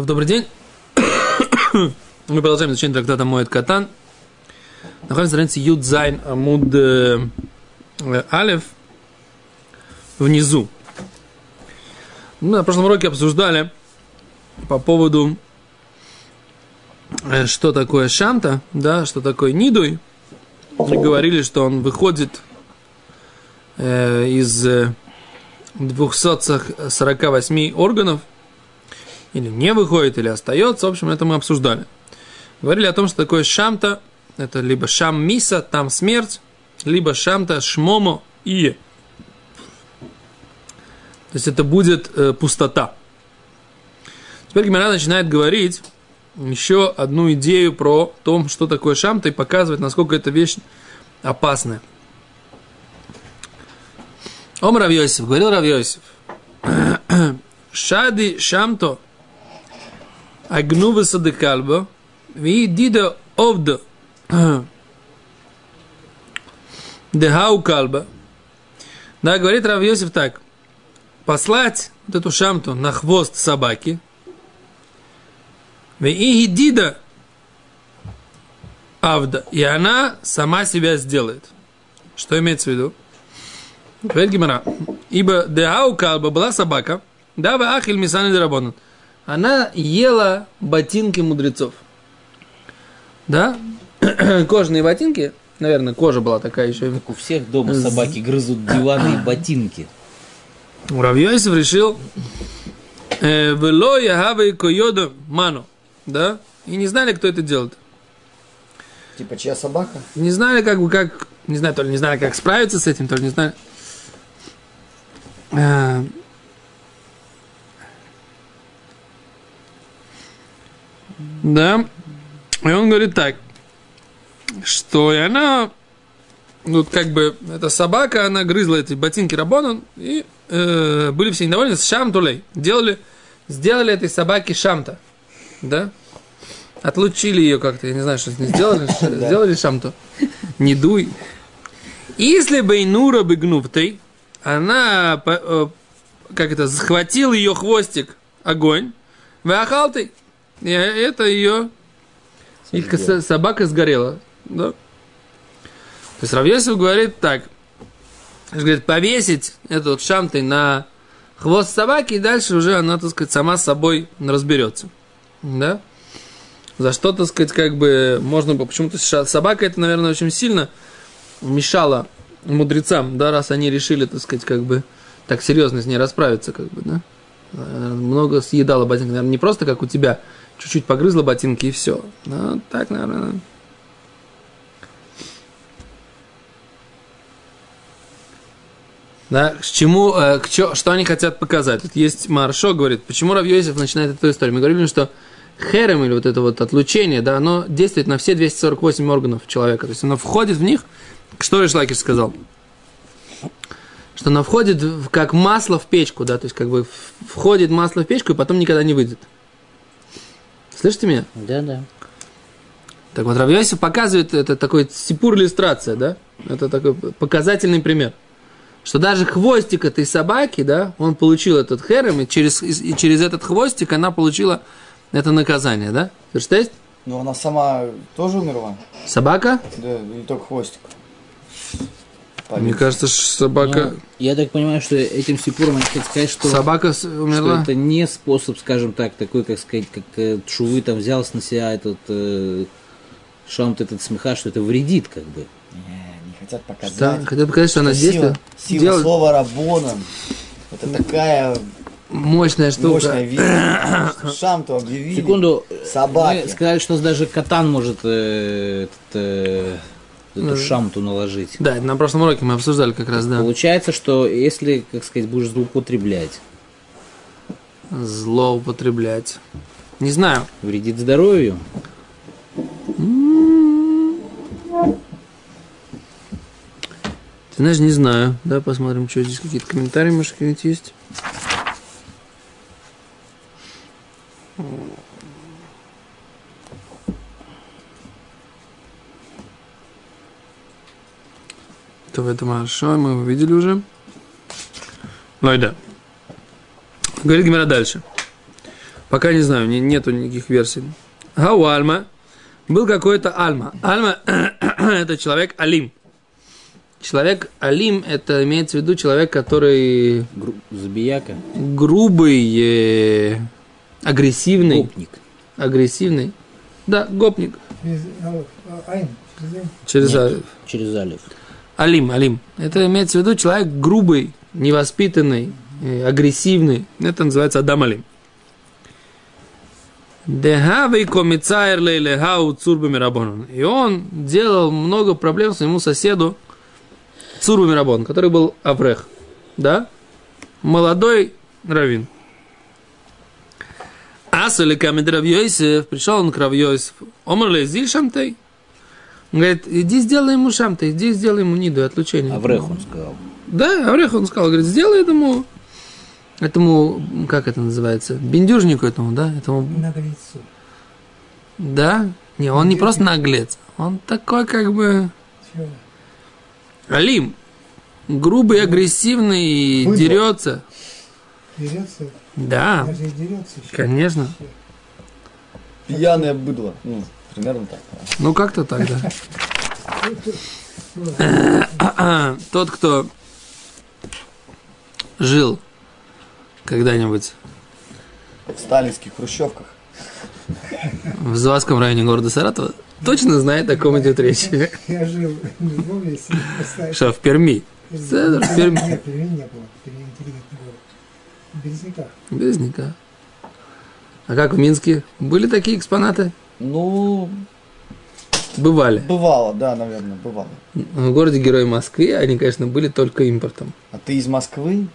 То добрый день. Мы продолжаем изучение трактата Моет Катан. Находимся на странице Юд Зайн Амуд э, э, Алев внизу. Мы на прошлом уроке обсуждали по поводу, э, что такое шамта, да, что такое нидуй. Мы говорили, что он выходит э, из 248 органов, или не выходит, или остается. В общем, это мы обсуждали. Говорили о том, что такое шамта, это либо шам миса, там смерть, либо шамта шмомо и. То есть это будет э, пустота. Теперь Гимара начинает говорить еще одну идею про то, что такое шамта, и показывает, насколько эта вещь опасная. Ом Равьосиф, говорил Равьосиф, Шади шамто агнува садыкальба, ви дида овда дехау кальба. Да, говорит Равьосиф так, послать вот эту шамту на хвост собаки, и дида авда, и она сама себя сделает. Что имеется в виду? Говорит Гимара. Ибо деау калба была собака, да вы ахиль мисаны дерабонан. Она ела ботинки мудрецов. Да? Кожаные ботинки, наверное, кожа была такая еще. Как у всех дома собаки грызут диваны и ботинки. Муравьёйсов решил э, Вело яхавы койода ману. Да? И не знали, кто это делает. Типа чья собака? Не знали, как бы, как, не знаю, то ли не знали, как справиться с этим, то ли не знали. Да. И он говорит так, что и она, ну, как бы, эта собака, она грызла эти ботинки Рабона, и э, были все недовольны с шамтулей. Делали, сделали этой собаке шамта. Да? Отлучили ее как-то, я не знаю, что с ней сделали. Сделали шамту. Не дуй. Если бы Инура бы гнуфтой, она, э, как это, захватил ее хвостик огонь, выахал ты, и это ее и собака сгорела. Да. То есть Равьесов говорит так, говорит, повесить эту вот шамтой на хвост собаки, и дальше уже она, так сказать, сама с собой разберется. Да? За что, так сказать, как бы можно почему-то собака это, наверное, очень сильно мешала мудрецам, да, раз они решили, так сказать, как бы так серьезно с ней расправиться, как бы, да. Много съедала ботинки, наверное, не просто как у тебя, чуть-чуть погрызла ботинки и все. Ну, так, наверное. Да, к чему, э, к чё, что они хотят показать? Тут есть Маршо, говорит, почему Равьёсиф начинает эту историю. Мы говорили, что херем, или вот это вот отлучение, да, оно действует на все 248 органов человека. То есть оно входит в них, что Ришлакиш сказал? Что оно входит как масло в печку, да, то есть как бы входит масло в печку и потом никогда не выйдет. Слышите меня? Да, да. Так вот, Равьосиф показывает, это такой сипур иллюстрация, да? Это такой показательный пример. Что даже хвостик этой собаки, да, он получил этот херем, и через, и через этот хвостик она получила это наказание, да? Есть? Ну, она сама тоже умерла? Собака? Да, или только хвостик. Мне кажется, что собака... Ну, я так понимаю, что этим сипуром они хотят сказать, что, собака что умерла. это не способ, скажем так, такой, как сказать, как э, Чувы там взял на себя этот э, шамт, этот смеха, что это вредит, как бы. Не, не хотят показать. Что? Хотят показать, что, она сила, действует. сила делает слова Рабона. Это такая мощная штука. мощная вещь. что Шамту объявили. Секунду. Собаки. Мы сказали, что даже катан может э, этот, э, эту Ну, шамту наложить. Да, на прошлом уроке мы обсуждали как раз, да. Получается, что если, как сказать, будешь злоупотреблять, Злоупотреблять. Не знаю. вредит здоровью. Ты знаешь, не знаю. Да, посмотрим, что здесь какие-то комментарии, может, какие-нибудь есть. То это хорошо, мы его видели уже. Лойда. Говорит Гимера дальше. Пока не знаю, не- нету никаких версий. Гау Альма. Был какой-то Альма. Альма это человек Алим. Человек Алим, это имеется в виду человек, который Гру- Забияка. грубый, э, агрессивный. Гопник. Агрессивный. Да, гопник. А, айн. Через алиф. через алиф. Алим, Алим. Это имеется в виду человек грубый, невоспитанный, э, агрессивный. Это называется Адам Алим. И он делал много проблем своему соседу Цурбами Рабон, который был Аврех. Да? Молодой равин. Аса или камед Равьёйсев, пришел он к Равьёйсеву. Омар лезиль. Он говорит, иди сделай ему шамты, иди сделай ему ниду, отлучение. Аврех он сказал. Да, Аврех он сказал, говорит, сделай этому, этому, как это называется, бендюжнику этому, да, этому, Наглецу. да, не, он не просто наглец, он такой как бы Чего? Алим, грубый, агрессивный, и Быдло. дерется, Дерется, да, даже и дерется еще. конечно, Пьяное быдло. Ну, примерно так. ну как-то так, да. Тот, кто жил когда-нибудь В сталинских хрущевках. в Завадском районе города Саратова, точно знает, о ком идет речь. Я жил не в Львове, если поставить. Что, в Перми? В Перми. Нет, Перми не было. Перми интеллигентный город. В Березняках. Березняка. А как в Минске? Были такие экспонаты? Ну, Бывали. бывало, да, наверное, бывало. В городе Герой Москвы они, конечно, были только импортом. А ты из Москвы?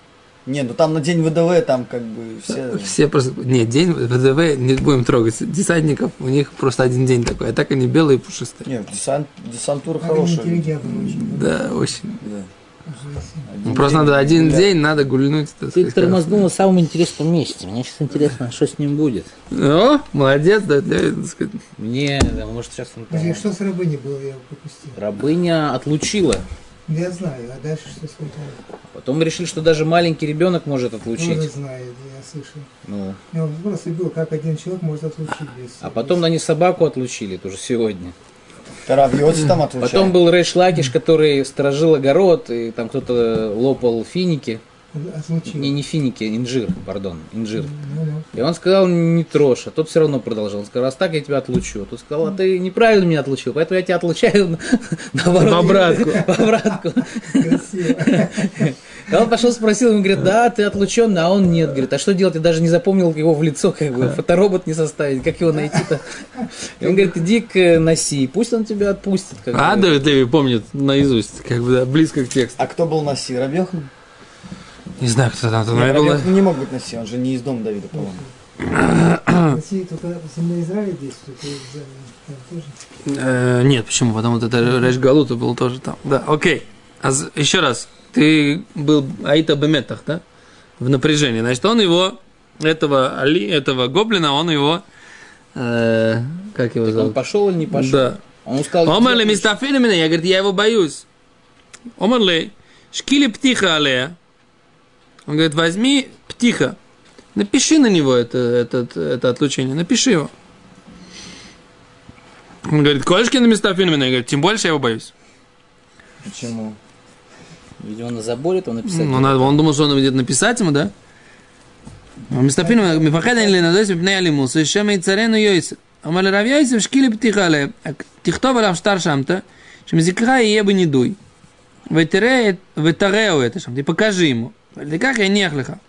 Не, ну там на день ВДВ там как бы все... Все просто... Нет, день ВДВ не будем трогать. Десантников, у них просто один день такой. А так они белые и пушистые. Нет, десант, десантура Они хорошая. Да, очень. Да. Если- Ну, просто надо один день, надо гульнуть. так Ты сказать, тормознул на самом интересном месте. Мне сейчас интересно, что с ним будет. О, молодец, да, для, так сказать. Мне, да, может, сейчас он там- что с рабыней было, я пропустил. Рабыня отлучила. Я знаю, а дальше что случилось? Потом решили, что даже маленький ребенок может отлучить. знаю, я слышал. Ну, Я просто был, как один человек может отлучить без... а потом они собаку отлучили, тоже сегодня. Потом был Рэш Лакиш, который сторожил огород, и там кто-то лопал финики. Отлучил. Не, не финики, а инжир, пардон, инжир. Ну-ну. И он сказал, не трожь, а тот все равно продолжал. Он сказал, раз так я тебя отлучу. А Тот сказал, а ты неправильно меня отлучил, поэтому я тебя отлучаю наоборот. В обратку. В обратку. Красиво. И он пошел спросил, ему говорит, да, ты отлучен, а он нет. Говорит, а что делать? Я даже не запомнил его в лицо, как бы, фоторобот не составить, как его найти-то? И он говорит, иди к э, Наси, пусть он тебя отпустит. как А, бы. Дэвид Леви помнит наизусть, как бы, да, близко к тексту. А кто был Наси? Рабьёхан? Не знаю, кто там. Нет, наверное, не мог быть Наси, он же не из дома Давида, по-моему. В России только земля Израиля действует, тоже. Э, нет, почему? Потому что это Рэш Галута был тоже там. Да, окей. А еще раз. Ты был Аита Беметах, да? В напряжении. Значит, он его, этого Али, этого гоблина, он его, э, как его Он зовут? пошел или не пошел? Да. Он сказал, Омар «Где ле мистафили меня, я, говорит, я его боюсь. Омар ле, шкили птиха алея. Он говорит, возьми птиха, напиши на него это, это, это отлучение, напиши его. Он говорит, колышки на места фильмина, я говорю, тем больше я его боюсь. Почему? Видимо, он заборит, он написать. Ну, надо, он думал, что он будет написать ему, да? А Мистафин, мифахеда или надойс, мипней алимус, и шема и царену йойсер. Амаль рав йойсер, шкили птихале, а тихтова лав штар шамта, шемзикха и ебы не дуй. Ветареу это шамта, и покажи ему. Как я нехлиха.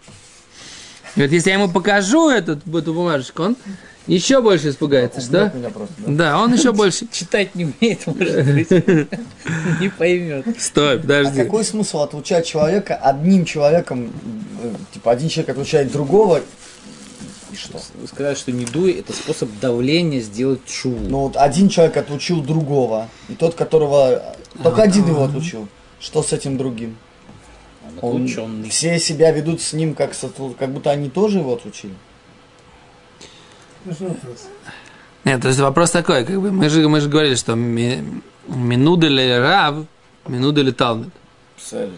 Вот если я ему покажу эту, эту бумажечку, он еще больше испугается, что? Просто, да. да, он еще больше. Читать не умеет, может. Не поймет. Стой, подожди. А какой смысл отлучать человека одним человеком? Э, типа один человек отлучает другого, и что? Вы сказали, что не дуй, это способ давления сделать шуву. Ну вот один человек отлучил другого, и тот, которого... Только а, один его отлучил. Что с этим другим? Он отлученный. Все себя ведут с ним, как, как будто они тоже его отлучили. Вопрос? Нет, то есть вопрос такой, как бы мы же, мы же говорили, что ми- минуды ли рав, минуды ли. Представляешь?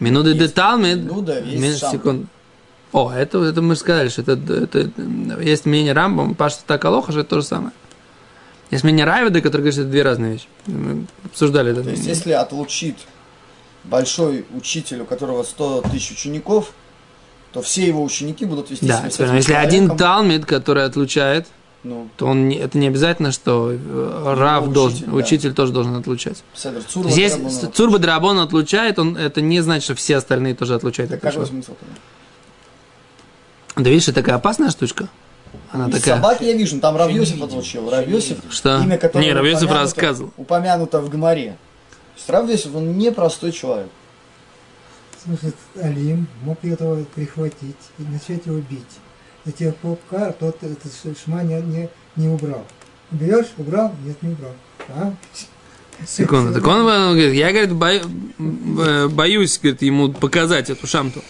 Минуды де Есть талмит, минуда, есть секунду. О, это, это мы же сказали, что это, это, есть мнение Рамбам, Пашта Такалоха, что это то же самое. Есть мнение Райведа, который говорит, что это две разные вещи. Мы обсуждали это. То есть, если отлучит большой учитель, у которого 100 тысяч учеников, то все его ученики будут вести Да, себя с этим если один талмит, который отлучает, Ну, то он не- это не обязательно, что э, Рав учитель, должен, да. учитель тоже должен отлучать. Седр Цурба, Драбона. если Цурба Драбон отлучает, он, это не значит, что все остальные тоже отлучают. Так Это какой смысл тогда? Да видишь, это такая опасная штучка. Она Из такая. собаки я вижу, там Равьосиф отлучил. Равьосиф, Что? имя которого Не, упомянуто- рассказывал. Упомянуто в Гамаре. Есть Равьосиф, он непростой человек. Слушай, Алим мог этого прихватить и начать его бить. До тех пор, тот этот шма не, не, не убрал. Берешь, убрал? Нет, не убрал. А? Секунду. Так он э, говорит, я, говорит, бою- э, боюсь, говорит, ему показать эту шамту.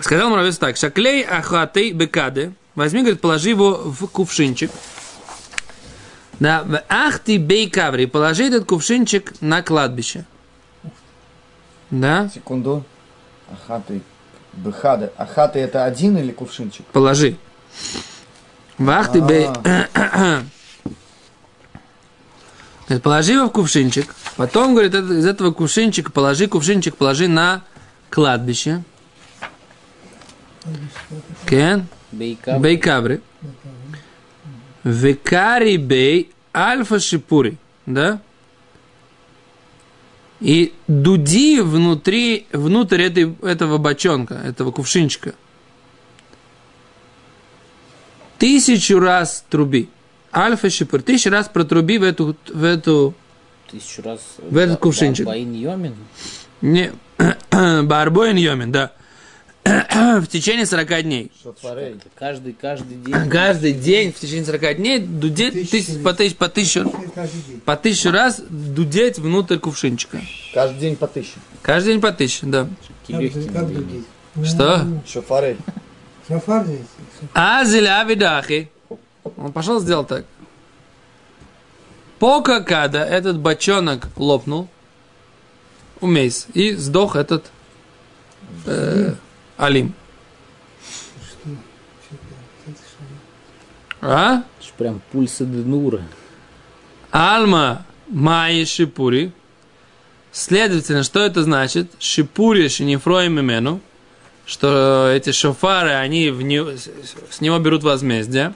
Сказал Муравец так, шаклей ахатей бекады, возьми, говорит, положи его в кувшинчик. Да, в ахти бей каври, положи этот кувшинчик на кладбище. Да, Секунду. Ахаты. Бехады. Ахаты это один или кувшинчик? положи. В ахти бей... Говорит, Положи его в кувшинчик. Потом, говорит, из этого кувшинчика положи, кувшинчик положи на кладбище. Кен? Бейка. Бей каври. Векари бей альфа шипури. Да? И дуди внутри, внутрь этой, этого бочонка, этого кувшинчика. Тысячу раз труби. Альфа шипур. Тысячу раз протруби в эту, в эту Тысячу раз. В этот кувшинчик. Баин Йомин. не, Барбоин Йомин, да. в течение 40 дней. Шофарей. Каждый, каждый день. Каждый день в течение 40 дней дудеть тысяч- по, тысяч, по, тысячу, по тысячу раз дудеть внутрь кувшинчика. Каждый день по тысяче. Каждый день по тысяче, да. Что? Шофарей. Шафар здесь. Азель авидахи. Он пошел сделал так. Пока когда этот бочонок лопнул, умейс, и сдох этот э, Алим. А? Это прям пульсы Денура. Альма Майи Шипури. Следовательно, что это значит? Шипури Шинифроим имену. Что эти шофары, они в не- с него берут возмездие.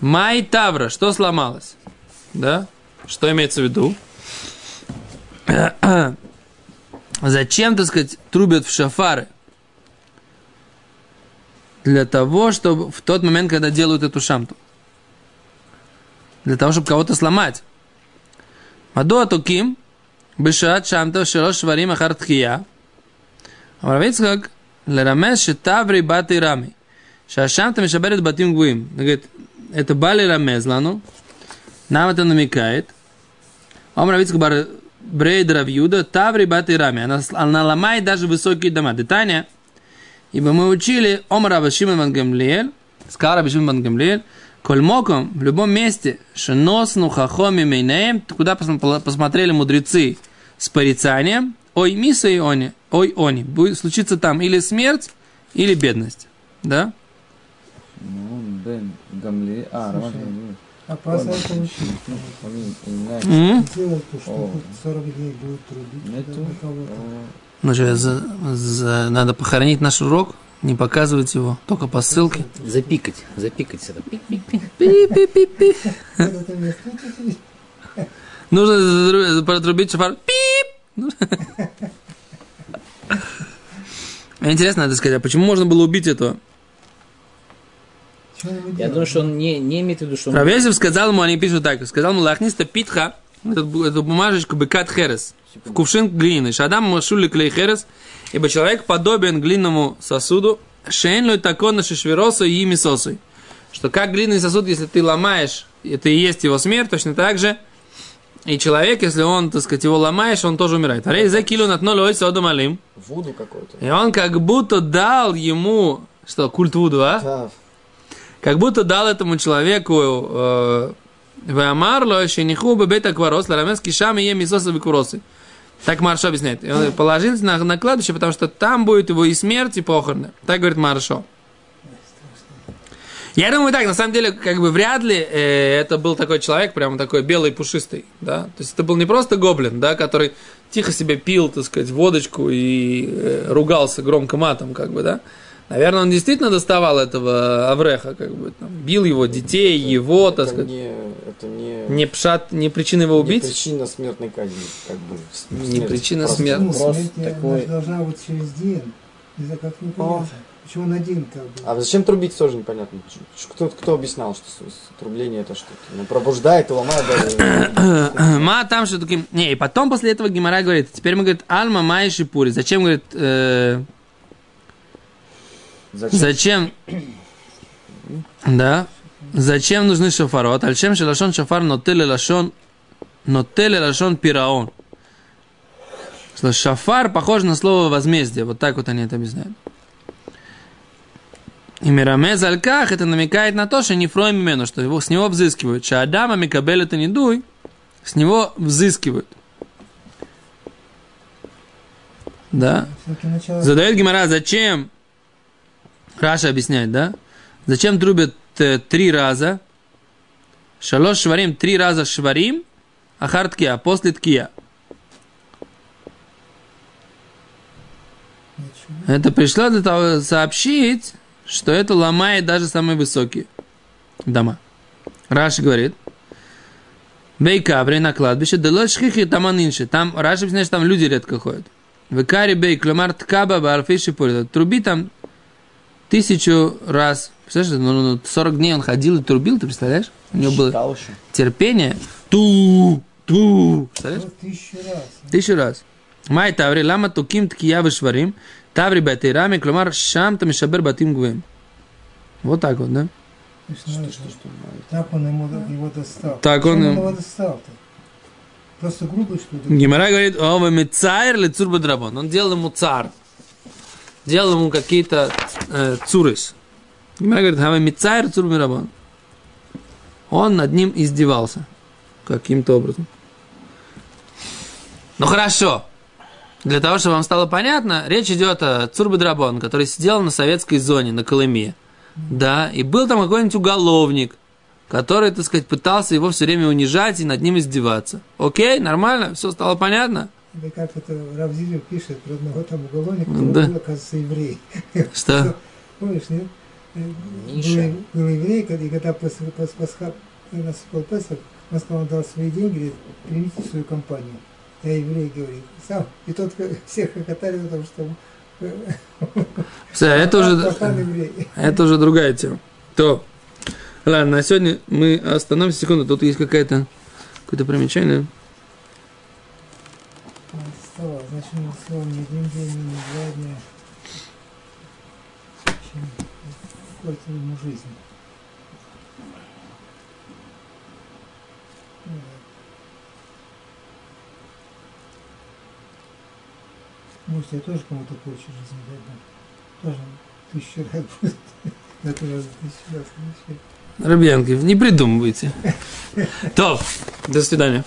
Май Тавра, что сломалось? Да? Что имеется в виду? Зачем, так сказать, трубят в шафары? Для того, чтобы в тот момент, когда делают эту шамту. Для того, чтобы кого-то сломать. Мадуа туким, бешат шамта, широш варим ахартхия. Амравицхак, лерамеш шитаври бати рами. Шашамта мишаберет батим гуим. Говорит, это бали рамезлану. Нам это намекает. Амравицхак бар Брейд Рав Юда, Таври Бати Рами. Она, она ломает даже высокие дома. Детание. Ибо мы учили Омар Раба Шимон Ван Гамлиэль, сказал Раба Шимон Ван Гамлиэль, Коль моком, в любом месте, шеносну хахоми мейнеем, куда пос- посмотрели мудрецы с порицанием, ой, миса и они, ой, они, будет случиться там или смерть, или бедность. Да? Ну, Бен Гамли. А, Роман. А учили. М? Сделать то, что О. хоть 40 дней будет кого-то. Ну что, за- за- надо похоронить наш урок, не показывать его, только по ссылке. Запикать. Запикать это. Пи-пи-пи-пи. Нужно протрубить шофар. Пип! Интересно, надо сказать, а почему можно было убить этого? Я думаю, что он не, не имеет в виду, что он... Равесев сказал ему, они пишут так, сказал ему лахниста питха, эту, эту бумажечку бекат херес, в кувшин глины. Шадам машули клей херес, ибо человек подобен глинному сосуду, шейн лой такон шишверосу и мисосой. Что как глиняный сосуд, если ты ломаешь, это и есть его смерть, точно так же, и человек, если он, так сказать, его ломаешь, он тоже умирает. Арей за килу на тно лой содом алим. Вуду какой-то. И он как будто дал ему, что, культ Вуду, а? Да. Как будто дал этому человеку э, Вамарло, Шениху, Бебета Кварос, Ларамес, Кишам и Емисоса Викуросы. Так Маршо объясняет. И он положился на, на кладбище, потому что там будет его и смерть, и похороны. Так говорит Маршо. Я думаю так, на самом деле, как бы вряд ли э, это был такой человек, прямо такой белый пушистый, да. То есть это был не просто гоблин, да, который тихо себе пил, так сказать, водочку и э, ругался громко матом, как бы, да. Наверное, он действительно доставал этого Авреха, как бы, там, бил его детей, его, так это сказать. не, это не, Не пшат, не причина его не убить. причина смертной казни, как бы. с- Не смерть. причина смерти. Ну, Просто смерть, такой. должна быть через день. Не знаю, как непонятно. Почему он один как бы? А зачем трубить тоже непонятно. Кто, кто объяснял, что трубление это что-то? Ну, пробуждает и ломает даже. Ма там что таким. Не, и потом после этого Гимара говорит, теперь мы говорит, Альма Майши Пури. Зачем, говорит, э, Зачем? зачем, да, зачем нужны шафарот? Альчем шалашон шафар нотеле лашон, нотеле лашон пираон. Что шафар похож на слово возмездие. Вот так вот они это объясняют. И Мирамез Альках это намекает на то, что не фроем имену, что его, с него взыскивают. Шаадама Микабель это не дуй, с него взыскивают. Да? Задает Гимара, зачем, Раша объясняет, да? Зачем трубят э, три раза? Шалош шварим, три раза шварим, а харткия, после ткия. Это пришло для того сообщить, что это ломает даже самые высокие дома. Раши говорит, Бейкабри на кладбище, да шхихи там анинши. Там Раши объясняет, что там люди редко ходят. Векари бей, клюмар ткаба, барфиши пурит. Труби там тысячу раз. Представляешь, ну, ну, 40 дней он ходил и трубил, ты представляешь? У него было Считал терпение. Ту, ту. Представляешь? Вот тысячу раз. Тысячу раз. Май таври, лама туким ткия вышварим, таври бетейрами, клюмар шам там шабер батим гвем. Вот так вот, да? То ну, Так он ему, его достал. Так он его достал-то? Просто грубый, что ли? Гимара говорит, о, вы мецайр ли цур бадрабон. Он делал ему цар. Делал ему какие-то э, цурис. Гимара говорит, а вы мецайр цур бадрабон. Он над ним издевался. Каким-то образом. Ну хорошо. Для того, чтобы вам стало понятно, речь идет о Цурбадрабон, который сидел на советской зоне, на Колыме. Да, и был там какой-нибудь уголовник, который, так сказать, пытался его все время унижать и над ним издеваться. Окей, нормально, все стало понятно? Или как это Равзилев пишет про одного там уголовника, Да. который был, оказывается, еврей. Что? Помнишь, нет? Э, Миша. Был, был еврей, и когда после пас, Пасха наступил Песах, он сказал, он дал свои деньги, говорит, примите свою компанию. Я еврей, говорит, сам. И тот э, всех хохотали, потому что э, Все, это уже, еврей. это уже другая тема. То. Ладно, на сегодня мы остановимся секунду. Тут есть какая-то какое-то примечание. Он сказал, не один день, не два дня. Чем портил ему жизнь. Ну. Может, я тоже кому-то порчу жизнь дать, да? Тоже тысячу раз будет. Это раз тысячу раз. Рыбьянков, не придумывайте. То, до свидания.